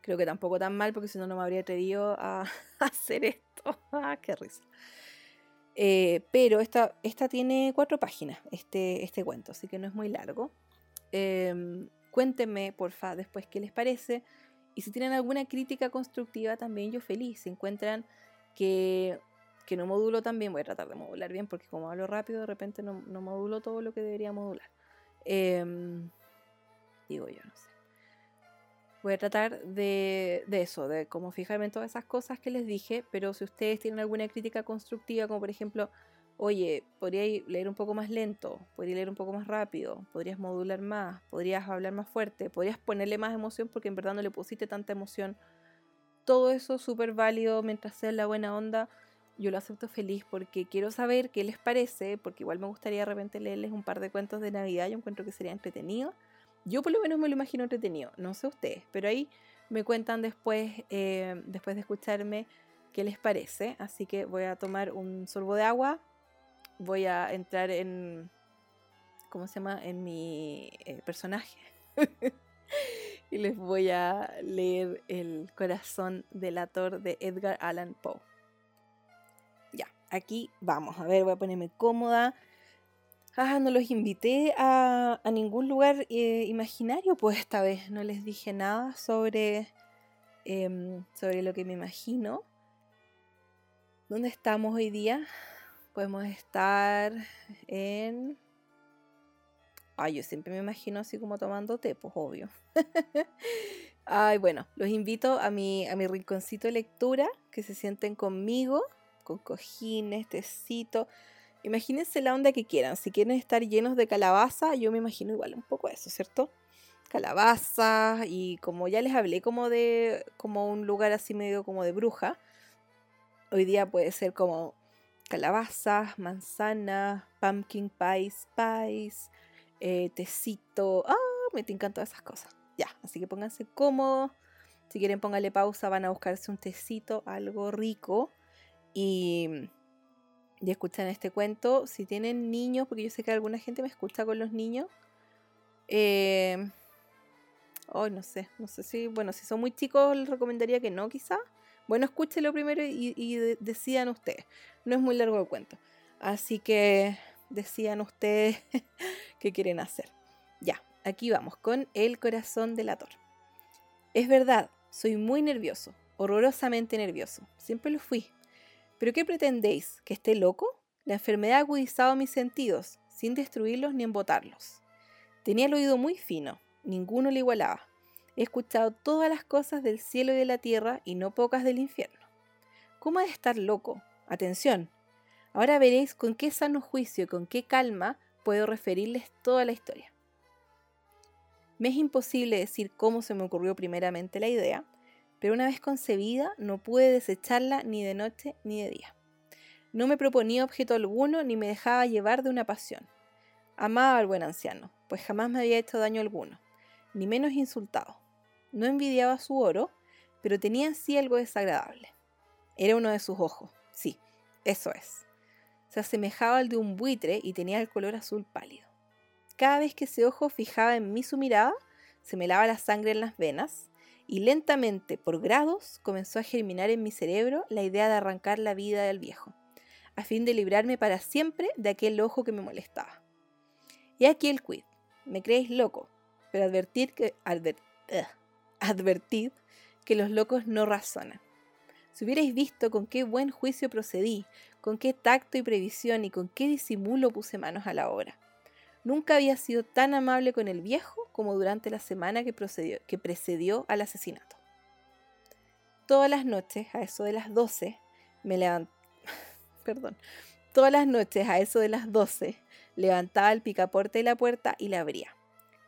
Creo que tampoco tan mal, porque si no, no me habría atrevido a, hacer esto. Ah, ¡Qué risa! Eh, pero esta, esta tiene cuatro páginas, este, este cuento, así que no es muy largo. Em, cuéntenme, porfa, después qué les parece. Y si tienen alguna crítica constructiva, también yo feliz. Si encuentran que, que no modulo también, voy a tratar de modular bien, porque como hablo rápido, de repente no, no modulo todo lo que debería modular. Em, digo yo, no sé voy a tratar de, eso, de cómo fijarme en todas esas cosas que les dije, pero si ustedes tienen alguna crítica constructiva, como por ejemplo, oye, podrías leer un poco más lento, podrías leer un poco más rápido, podrías modular más, podrías hablar más fuerte, podrías ponerle más emoción porque en verdad no le pusiste tanta emoción. Todo eso súper válido mientras sea la buena onda. Yo lo acepto feliz porque quiero saber qué les parece, porque igual me gustaría de repente leerles un par de cuentos de Navidad, yo encuentro que sería entretenido. Yo por lo menos me lo imagino entretenido, no sé ustedes, pero ahí me cuentan después, eh, después de escucharme qué les parece. Así que voy a tomar un sorbo de agua, voy a entrar en, ¿cómo se llama? En mi eh, personaje. y les voy a leer El corazón delator de Edgar Allan Poe. Ya, aquí vamos. A ver, voy a ponerme cómoda ah, no los invité a, ningún lugar eh, imaginario, pues esta vez no les dije nada sobre, em, sobre lo que me imagino. ¿Dónde estamos hoy día? Podemos estar en... Ay, yo siempre me imagino así como tomando té, pues obvio. Ay, bueno, los invito a mi, a mi rinconcito de lectura, que se sienten conmigo, con cojines, tecito. Imagínense la onda que quieran. Si quieren estar llenos de calabaza, yo me imagino igual un poco eso, ¿cierto? Calabaza y como ya les hablé como de como un lugar así medio como de bruja. Hoy día puede ser como calabazas, manzanas, pumpkin pies, pies, eh, tecito. Ah, me encantan todas esas cosas. Ya, así que pónganse cómodos. Si quieren pónganle pausa, van a buscarse un tecito, algo rico. Y y escuchan este cuento. Si tienen niños, porque yo sé que alguna gente me escucha con los niños. Eh, oh, no sé, no sé si, bueno, si son muy chicos les recomendaría que no, quizá. Bueno, escúchenlo primero y, decidan ustedes. No es muy largo el cuento. Así que decidan ustedes qué quieren hacer. Ya, aquí vamos con El corazón del ator. Es verdad, soy muy nervioso, horrorosamente nervioso. Siempre lo fui. ¿Pero qué pretendéis? ¿Que esté loco? La enfermedad ha agudizado mis sentidos, sin destruirlos ni embotarlos. Tenía el oído muy fino, ninguno le igualaba. He escuchado todas las cosas del cielo y de la tierra y no pocas del infierno. ¿Cómo ha de estar loco? Atención. Ahora veréis con qué sano juicio y con qué calma puedo referirles toda la historia. Me es imposible decir cómo se me ocurrió primeramente la idea, pero una vez concebida no pude desecharla ni de noche ni de día. No me proponía objeto alguno ni me dejaba llevar de una pasión. Amaba al buen anciano, pues jamás me había hecho daño alguno, ni menos insultado. No envidiaba su oro, pero tenía sí algo desagradable. Era uno de sus ojos, sí, eso es. se asemejaba al de un buitre y tenía el color azul pálido. Cada vez que ese ojo fijaba en mí su mirada, se me lava la sangre en las venas y lentamente, por grados, comenzó a germinar en mi cerebro la idea de arrancar la vida del viejo, a fin de librarme para siempre de aquel ojo que me molestaba. Y aquí el quid. Me creéis loco, pero advertid que, advertid que los locos no razonan. Si hubierais visto con qué buen juicio procedí, con qué tacto y previsión y con qué disimulo puse manos a la obra. Nunca había sido tan amable con el viejo como durante la semana que, precedió al asesinato. Todas las noches, a eso de las 12, me levantaba. Perdón. Todas las noches, a eso de las 12, levantaba el picaporte de la puerta y la abría.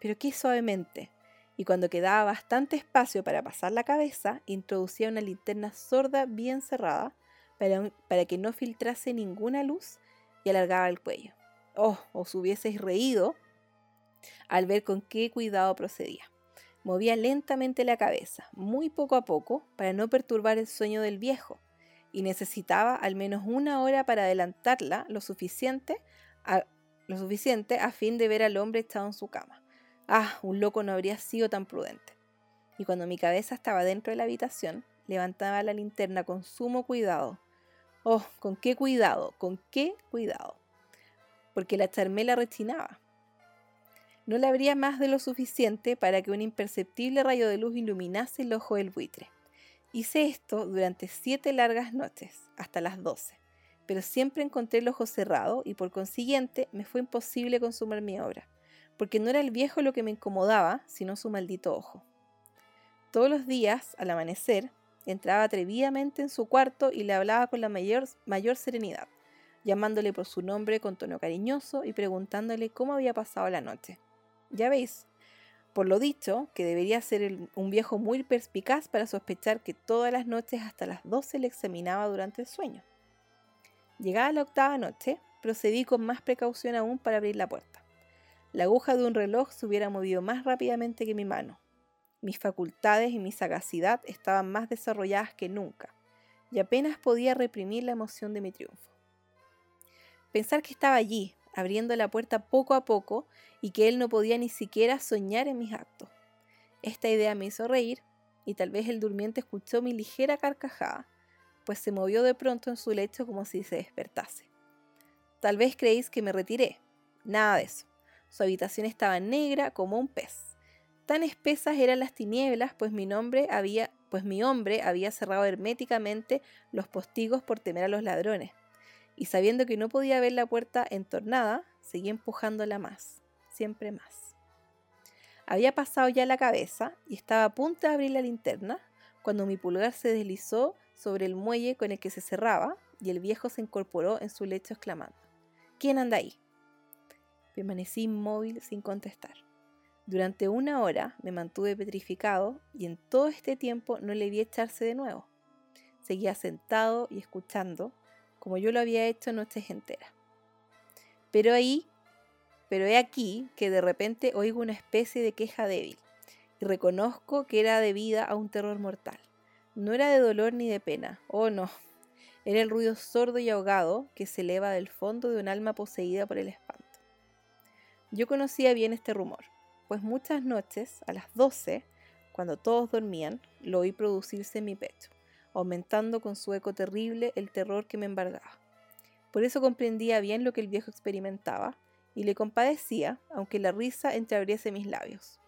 Pero qué suavemente, y cuando quedaba bastante espacio para pasar la cabeza, introducía una linterna sorda bien cerrada para que no filtrase ninguna luz y alargaba el cuello. Oh, os hubieseis reído al ver con qué cuidado procedía. Movía lentamente la cabeza, muy poco a poco, para no perturbar el sueño del viejo, y necesitaba al menos una hora para adelantarla lo suficiente a, lo suficiente a fin de ver al hombre echado en su cama. Ah, un loco no habría sido tan prudente. Y cuando mi cabeza estaba dentro de la habitación, levantaba la linterna con sumo cuidado. Oh, con qué cuidado, con qué cuidado. Porque la charmela rechinaba. No le habría más de lo suficiente para que un imperceptible rayo de luz iluminase el ojo del buitre. Hice esto durante siete largas noches, hasta las doce, pero siempre encontré el ojo cerrado y por consiguiente me fue imposible consumar mi obra porque no era el viejo lo que me incomodaba, sino su maldito ojo. Todos los días, al amanecer, entraba atrevidamente en su cuarto y le hablaba con la mayor, mayor serenidad, llamándole por su nombre con tono cariñoso y preguntándole cómo había pasado la noche. Ya veis, por lo dicho, que debería ser un viejo muy perspicaz para sospechar que todas las noches hasta las doce le examinaba durante el sueño. Llegada la octava noche, procedí con más precaución aún para abrir la puerta. La aguja de un reloj se hubiera movido más rápidamente que mi mano. Mis facultades y mi sagacidad estaban más desarrolladas que nunca, y apenas podía reprimir la emoción de mi triunfo. Pensar que estaba allí, abriendo la puerta poco a poco, y que él no podía ni siquiera soñar en mis actos. Esta idea me hizo reír, y tal vez el durmiente escuchó mi ligera carcajada, pues se movió de pronto en su lecho como si se despertase. Tal vez creéis que me retiré. Nada de eso. Su habitación estaba negra como un pez. Tan espesas eran las tinieblas, pues mi, nombre había, pues mi hombre había cerrado herméticamente los postigos por temer a los ladrones. Y sabiendo que no podía ver la puerta entornada, seguí empujándola más, siempre más. Había pasado ya la cabeza y estaba a punto de abrir la linterna cuando mi pulgar se deslizó sobre el muelle con el que se cerraba y el viejo se incorporó en su lecho exclamando, ¿Quién anda ahí? Permanecí inmóvil sin contestar. Durante una hora me mantuve petrificado y en todo este tiempo no le vi echarse de nuevo. Seguía sentado y escuchando, como yo lo había hecho noches enteras. Pero ahí, pero he aquí que de repente oigo una especie de queja débil y reconozco que era debida a un terror mortal. No era de dolor ni de pena, oh no, era el ruido sordo y ahogado que se eleva del fondo de un alma poseída por el espanto. Yo conocía bien este rumor, pues muchas noches, a las 12, cuando todos dormían, lo oí producirse en mi pecho, aumentando con su eco terrible el terror que me embargaba. Por eso comprendía bien lo que el viejo experimentaba y le compadecía, aunque la risa entreabriese mis labios.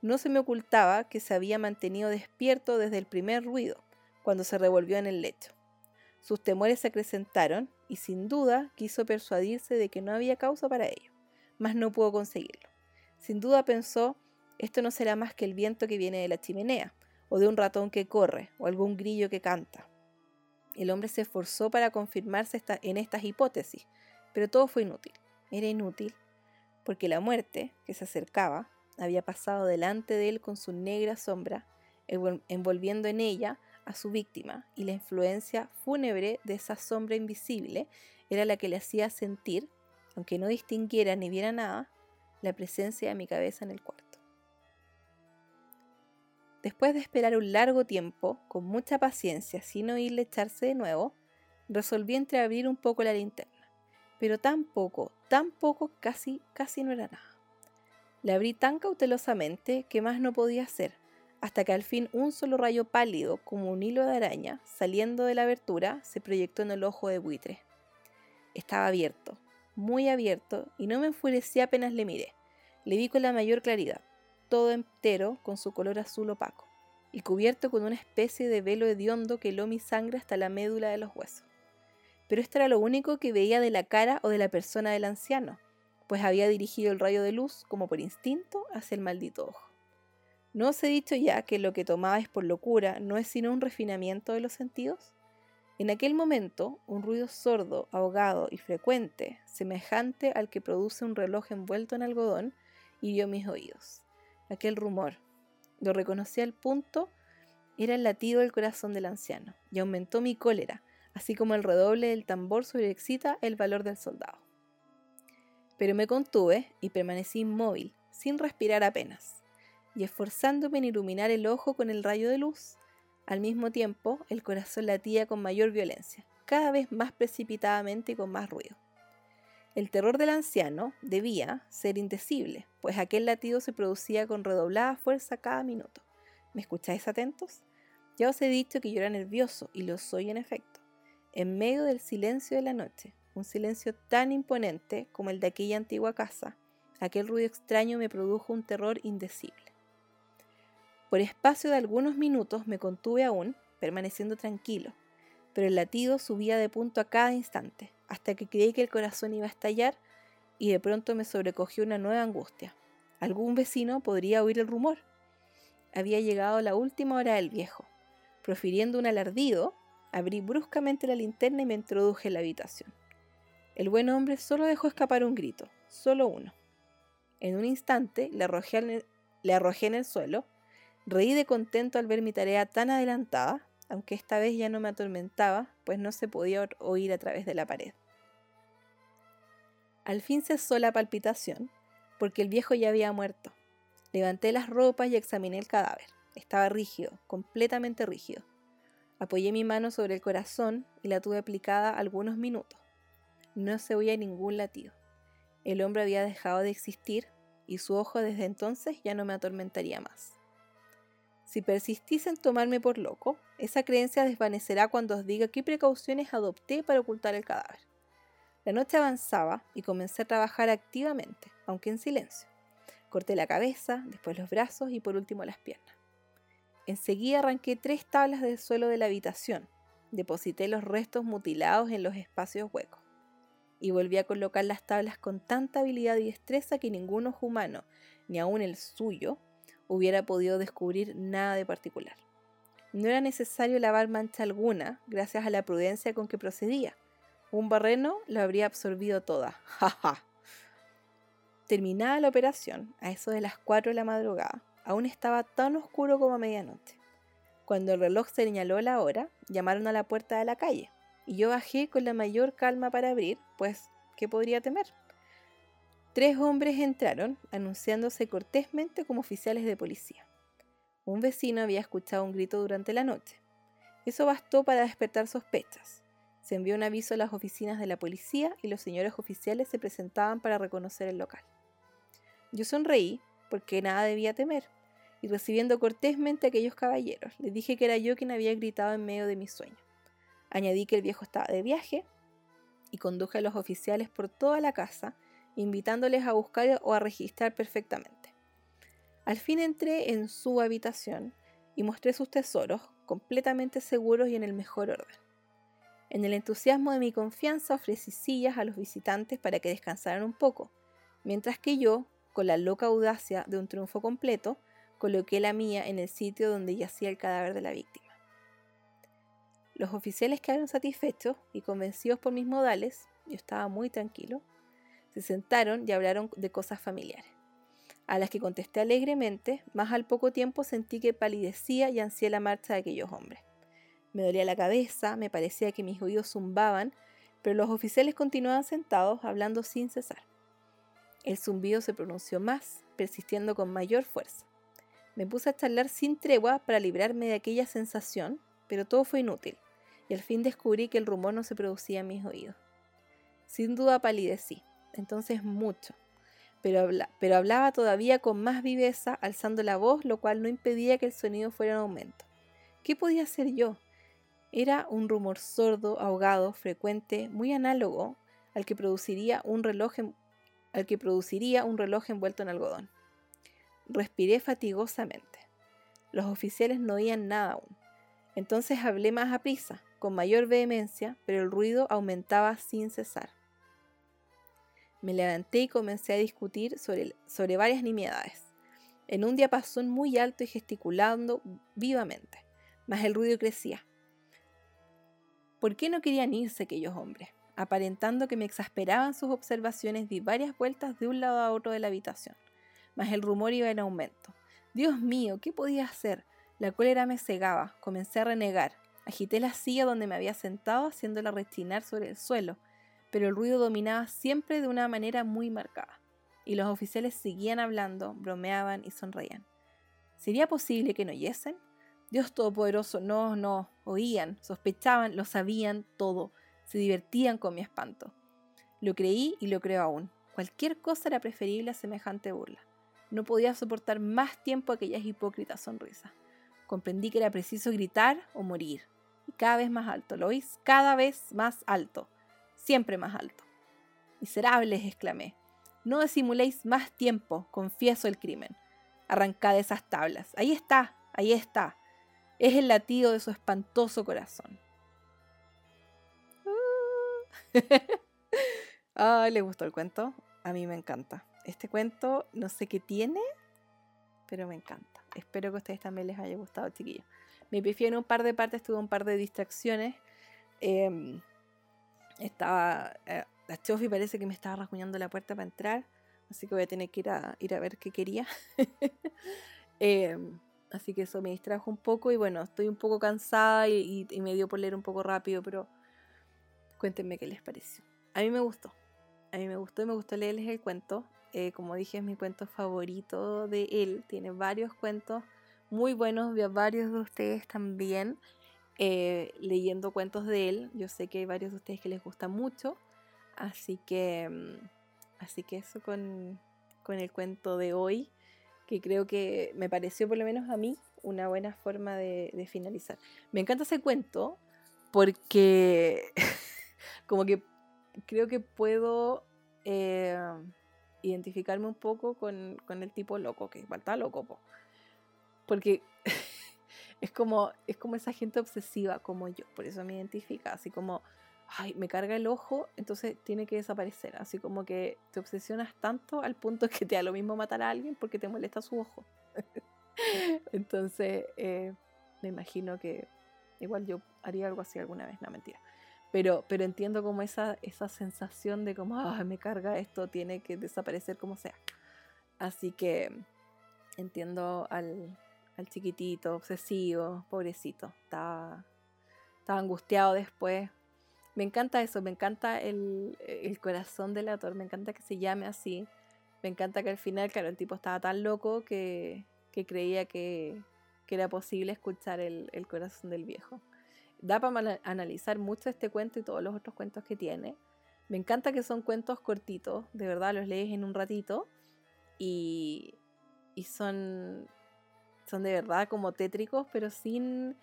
No se me ocultaba que se había mantenido despierto desde el primer ruido, cuando se revolvió en el lecho. Sus temores se acrecentaron y sin duda quiso persuadirse de que no había causa para ello mas no pudo conseguirlo. Sin duda pensó, esto no será más que el viento que viene de la chimenea, o de un ratón que corre, o algún grillo que canta. El hombre se esforzó para confirmarse en estas hipótesis, pero todo fue inútil. Era inútil porque la muerte, que se acercaba, había pasado delante de él con su negra sombra, envolviendo en ella a su víctima, y la influencia fúnebre de esa sombra invisible era la que le hacía sentir aunque no distinguiera ni viera nada, la presencia de mi cabeza en el cuarto. Después de esperar un largo tiempo, con mucha paciencia, sin oírle echarse de nuevo, resolví entreabrir un poco la linterna, pero tan poco, tan poco, casi, casi no era nada. Le abrí tan cautelosamente que más no podía hacer, hasta que al fin un solo rayo pálido, como un hilo de araña, saliendo de la abertura, se proyectó en el ojo de buitre. Estaba abierto, muy abierto, y no me enfurecí apenas le miré. Le vi con la mayor claridad, todo entero con su color azul opaco, y cubierto con una especie de velo hediondo que heló mi sangre hasta la médula de los huesos. Pero esto era lo único que veía de la cara o de la persona del anciano, pues había dirigido el rayo de luz, como por instinto, hacia el maldito ojo. ¿No os he dicho ya que lo que tomabais por locura no es sino un refinamiento de los sentidos? En aquel momento, un ruido sordo, ahogado y frecuente, semejante al que produce un reloj envuelto en algodón, hirió mis oídos. Aquel rumor, lo reconocí al punto, era el latido del corazón del anciano, y aumentó mi cólera, así como el redoble del tambor sobreexcita el valor del soldado. Pero me contuve y permanecí inmóvil, sin respirar apenas y esforzándome en iluminar el ojo con el rayo de luz. Al mismo tiempo, el corazón latía con mayor violencia, cada vez más precipitadamente y con más ruido. El terror del anciano debía ser indecible, pues aquel latido se producía con redoblada fuerza cada minuto. ¿Me escucháis atentos? Ya os he dicho que yo era nervioso, y lo soy en efecto. En medio del silencio de la noche, un silencio tan imponente como el de aquella antigua casa, aquel ruido extraño me produjo un terror indecible. Por espacio de algunos minutos me contuve aún, permaneciendo tranquilo, pero el latido subía de punto a cada instante, hasta que creí que el corazón iba a estallar y de pronto me sobrecogió una nueva angustia. Algún vecino podría oír el rumor. Había llegado la última hora del viejo. Profiriendo un alardido, abrí bruscamente la linterna y me introduje en la habitación. El buen hombre solo dejó escapar un grito, solo uno. En un instante le arrojé, le arrojé en el suelo Reí de contento al ver mi tarea tan adelantada, aunque esta vez ya no me atormentaba, pues no se podía oír a través de la pared. Al fin cesó la palpitación, porque el viejo ya había muerto. Levanté las ropas y examiné el cadáver. Estaba rígido, completamente rígido. Apoyé mi mano sobre el corazón y la tuve aplicada algunos minutos. No se oía ningún latido. El hombre había dejado de existir y su ojo desde entonces ya no me atormentaría más. Si persistís en tomarme por loco, esa creencia desvanecerá cuando os diga qué precauciones adopté para ocultar el cadáver. La noche avanzaba y comencé a trabajar activamente, aunque en silencio. Corté la cabeza, después los brazos y por último las piernas. Enseguida arranqué tres tablas del suelo de la habitación, deposité los restos mutilados en los espacios huecos y volví a colocar las tablas con tanta habilidad y destreza que ningún humano, ni aun el suyo, hubiera podido descubrir nada de particular. No era necesario lavar mancha alguna, gracias a la prudencia con que procedía. Un barreno lo habría absorbido toda. ¡Ja, Terminada la operación, a eso de las 4 de la madrugada, aún estaba tan oscuro como a medianoche. Cuando el reloj señaló la hora, llamaron a la puerta de la calle, y yo bajé con la mayor calma para abrir, pues, ¿qué podría temer? Tres hombres entraron, anunciándose cortésmente como oficiales de policía. Un vecino había escuchado un grito durante la noche. Eso bastó para despertar sospechas. Se envió un aviso a las oficinas de la policía y los señores oficiales se presentaban para reconocer el local. Yo sonreí, porque nada debía temer, y recibiendo cortésmente a aquellos caballeros, les dije que era yo quien había gritado en medio de mi sueño. Añadí que el viejo estaba de viaje y conduje a los oficiales por toda la casa invitándoles a buscar o a registrar perfectamente. Al fin entré en su habitación y mostré sus tesoros, completamente seguros y en el mejor orden. En el entusiasmo de mi confianza ofrecí sillas a los visitantes para que descansaran un poco, mientras que yo, con la loca audacia de un triunfo completo, coloqué la mía en el sitio donde yacía el cadáver de la víctima. Los oficiales quedaron satisfechos y convencidos por mis modales, yo estaba muy tranquilo, se sentaron y hablaron de cosas familiares, a las que contesté alegremente, más al poco tiempo sentí que palidecía y ansié la marcha de aquellos hombres. Me dolía la cabeza, me parecía que mis oídos zumbaban, pero los oficiales continuaban sentados hablando sin cesar. El zumbido se pronunció más, persistiendo con mayor fuerza. Me puse a charlar sin tregua para librarme de aquella sensación, pero todo fue inútil, y al fin descubrí que el rumor no se producía en mis oídos. Sin duda palidecí, entonces mucho, pero, pero hablaba todavía con más viveza, alzando la voz, lo cual no impedía que el sonido fuera en aumento. ¿Qué podía hacer yo? Era un rumor sordo, ahogado, frecuente, muy análogo al que produciría un reloj, al que produciría un reloj envuelto en algodón. Respiré fatigosamente. Los oficiales no oían nada aún. Entonces hablé más a prisa, con mayor vehemencia, pero el ruido aumentaba sin cesar. Me levanté y comencé a discutir sobre, sobre varias nimiedades, en un diapasón muy alto y gesticulando vivamente, mas el ruido crecía. ¿Por qué no querían irse aquellos hombres? Aparentando que me exasperaban sus observaciones, di varias vueltas de un lado a otro de la habitación, mas el rumor iba en aumento. Dios mío, ¿qué podía hacer? La cólera me cegaba, comencé a renegar. Agité la silla donde me había sentado, haciéndola rechinar sobre el suelo, pero el ruido dominaba siempre de una manera muy marcada, y los oficiales seguían hablando, bromeaban y sonreían. ¿Sería posible que no oyesen? Dios Todopoderoso, no, no, oían, sospechaban, lo sabían todo, se divertían con mi espanto. Lo creí y lo creo aún. Cualquier cosa era preferible a semejante burla. No podía soportar más tiempo aquellas hipócritas sonrisas. Comprendí que era preciso gritar o morir. Y cada vez más alto, ¿lo oís? Cada vez más alto. Siempre más alto. Miserables, exclamé. No disimuléis más tiempo, confieso el crimen. Arrancad esas tablas. Ahí está, ahí está. Es el latido de su espantoso corazón. ah, ¿le gustó el cuento? A mí me encanta. Este cuento no sé qué tiene, pero me encanta. Espero que a ustedes también les haya gustado, chiquillos. Me prefiero un par de partes, tuve un par de distracciones. Em, estaba. Eh, la Chofi parece que me estaba rasguñando la puerta para entrar. Así que voy a tener que ir a, ir a ver qué quería. Em, así que eso me distrajo un poco. Y bueno, estoy un poco cansada y, me dio por leer un poco rápido, pero cuéntenme qué les pareció. A mí me gustó. A mí me gustó y me gustó leerles el cuento. Eh, como dije, es mi cuento favorito de él. Tiene varios cuentos muy buenos, vi a varios de ustedes también eh, leyendo cuentos de él. Yo sé que hay varios de ustedes que les gusta mucho. Así que, mm, así que eso con, el cuento de hoy, que creo que me pareció por lo menos a mí una buena forma de, finalizar. Me encanta ese cuento porque como que creo que puedo... Eh, identificarme un poco con, el tipo loco, que igual está loco, porque es como, es como esa gente obsesiva como yo, por eso me identifica, así como, ay, me carga el ojo, entonces tiene que desaparecer, así como que te obsesionas tanto al punto que te da lo mismo matar a alguien porque te molesta su ojo. entonces, eh, me imagino que igual yo haría algo así alguna vez, no mentira. Pero, pero entiendo como esa, esa sensación de como, ah, me carga esto, tiene que desaparecer como sea. Así que entiendo al, al chiquitito, obsesivo, pobrecito. Estaba, estaba angustiado después. Me encanta eso, me encanta el, el, corazón del autor, me encanta que se llame así. Me encanta que al final, claro, el tipo estaba tan loco que, que creía que, que, era posible escuchar el, el corazón del viejo da para analizar mucho este cuento y todos los otros cuentos que tiene. Me encanta que son cuentos cortitos, de verdad los lees en un ratito y, y son, son de verdad como tétricos, pero sin,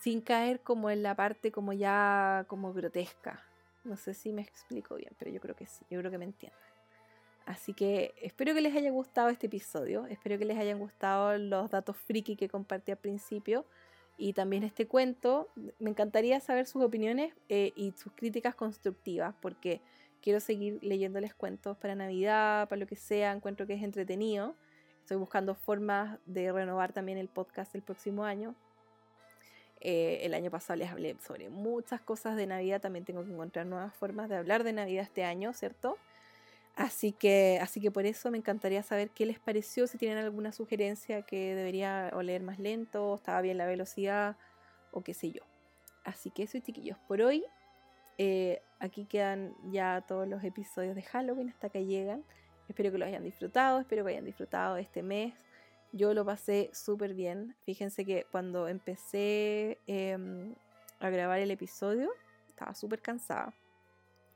sin caer como en la parte como ya como grotesca. No sé si me explico bien, pero yo creo que sí, yo creo que me entienden. Así que espero que les haya gustado este episodio, espero que les hayan gustado los datos friki que compartí al principio y también este cuento. Me encantaría saber sus opiniones eh, y sus críticas constructivas, porque quiero seguir leyéndoles cuentos para Navidad, para lo que sea, encuentro que es entretenido. Estoy buscando formas de renovar también el podcast el próximo año. Eh, el año pasado les hablé sobre muchas cosas de Navidad, también tengo que encontrar nuevas formas de hablar de Navidad este año, ¿cierto? Así que, así que por eso me encantaría saber qué les pareció, si tienen alguna sugerencia que debería o leer más lento, estaba bien la velocidad o qué sé yo. Así que eso, chiquillos, por hoy eh, aquí quedan ya todos los episodios de Halloween hasta que llegan. Espero que lo hayan disfrutado, espero que hayan disfrutado este mes. Yo lo pasé súper bien. Fíjense que cuando empecé em, a grabar el episodio, estaba súper cansada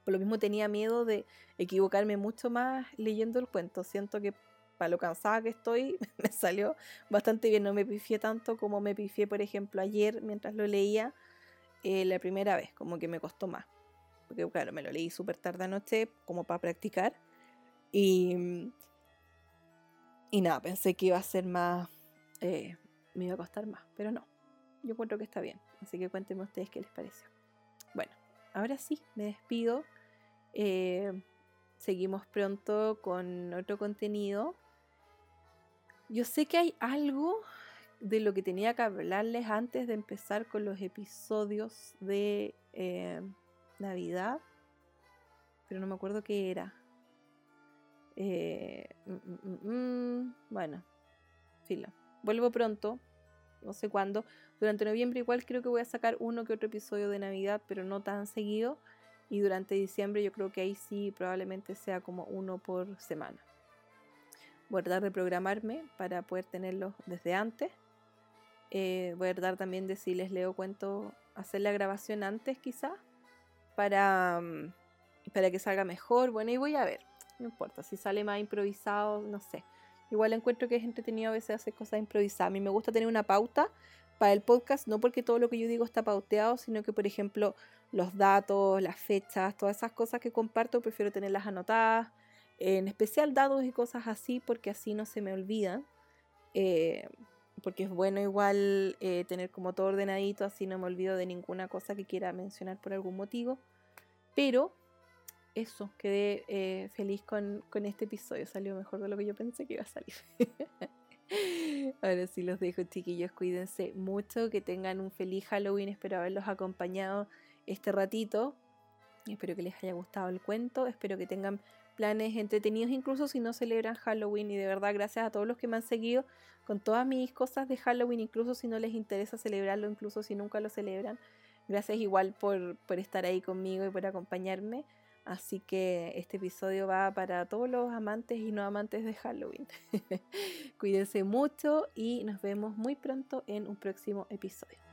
por lo mismo tenía miedo de equivocarme mucho más leyendo el cuento. Siento que para lo cansada que estoy, me salió bastante bien. No me pifié tanto como me pifié, por ejemplo, ayer mientras lo leía eh, la primera vez, como que me costó más. Porque, claro, me lo leí súper tarde anoche, como para practicar. Y, y nada, pensé que iba a ser más. Eh, me iba a costar más, pero no. Yo encuentro que está bien. Así que cuéntenme ustedes qué les pareció. Bueno, ahora sí, me despido. Eh, seguimos pronto con otro contenido. Yo sé que hay algo de lo que tenía que hablarles antes de empezar con los episodios de eh, Navidad, pero no me acuerdo qué era. Eh, mm, mm, mm, bueno, fila. Vuelvo pronto, no sé cuándo. Durante noviembre igual creo que voy a sacar uno que otro episodio de Navidad, pero no tan seguido. Y durante diciembre yo creo que ahí sí probablemente sea como uno por semana. Voy a tratar de programarme para poder tenerlos desde antes. Eh, voy a tratar también de si les leo cuento, hacer la grabación antes quizás, para, para que salga mejor. Bueno, y voy a ver, no importa, si sale más improvisado, no sé. Igual encuentro que es entretenido a veces hacer cosas improvisadas. A mí me gusta tener una pauta para el podcast, no porque todo lo que yo digo está pauteado, sino que, por ejemplo, los datos, las fechas, todas esas cosas que comparto, prefiero tenerlas anotadas, en especial datos y cosas así, porque así no se me olvidan. Eh, porque es bueno igual eh, tener como todo ordenadito, así no me olvido de ninguna cosa que quiera mencionar por algún motivo. Pero eso, quedé eh, feliz con, con, este episodio, salió mejor de lo que yo pensé que iba a salir. Ahora sí los dejo chiquillos, cuídense mucho, que tengan un feliz Halloween, espero haberlos acompañado este ratito. Espero que les haya gustado el cuento, espero que tengan planes entretenidos incluso si no celebran Halloween y de verdad gracias a todos los que me han seguido con todas mis cosas de Halloween, incluso si no les interesa celebrarlo, incluso si nunca lo celebran. Gracias igual por, por estar ahí conmigo y por acompañarme. Así que este episodio va para todos los amantes y no amantes de Halloween. Cuídense mucho y nos vemos muy pronto en un próximo episodio.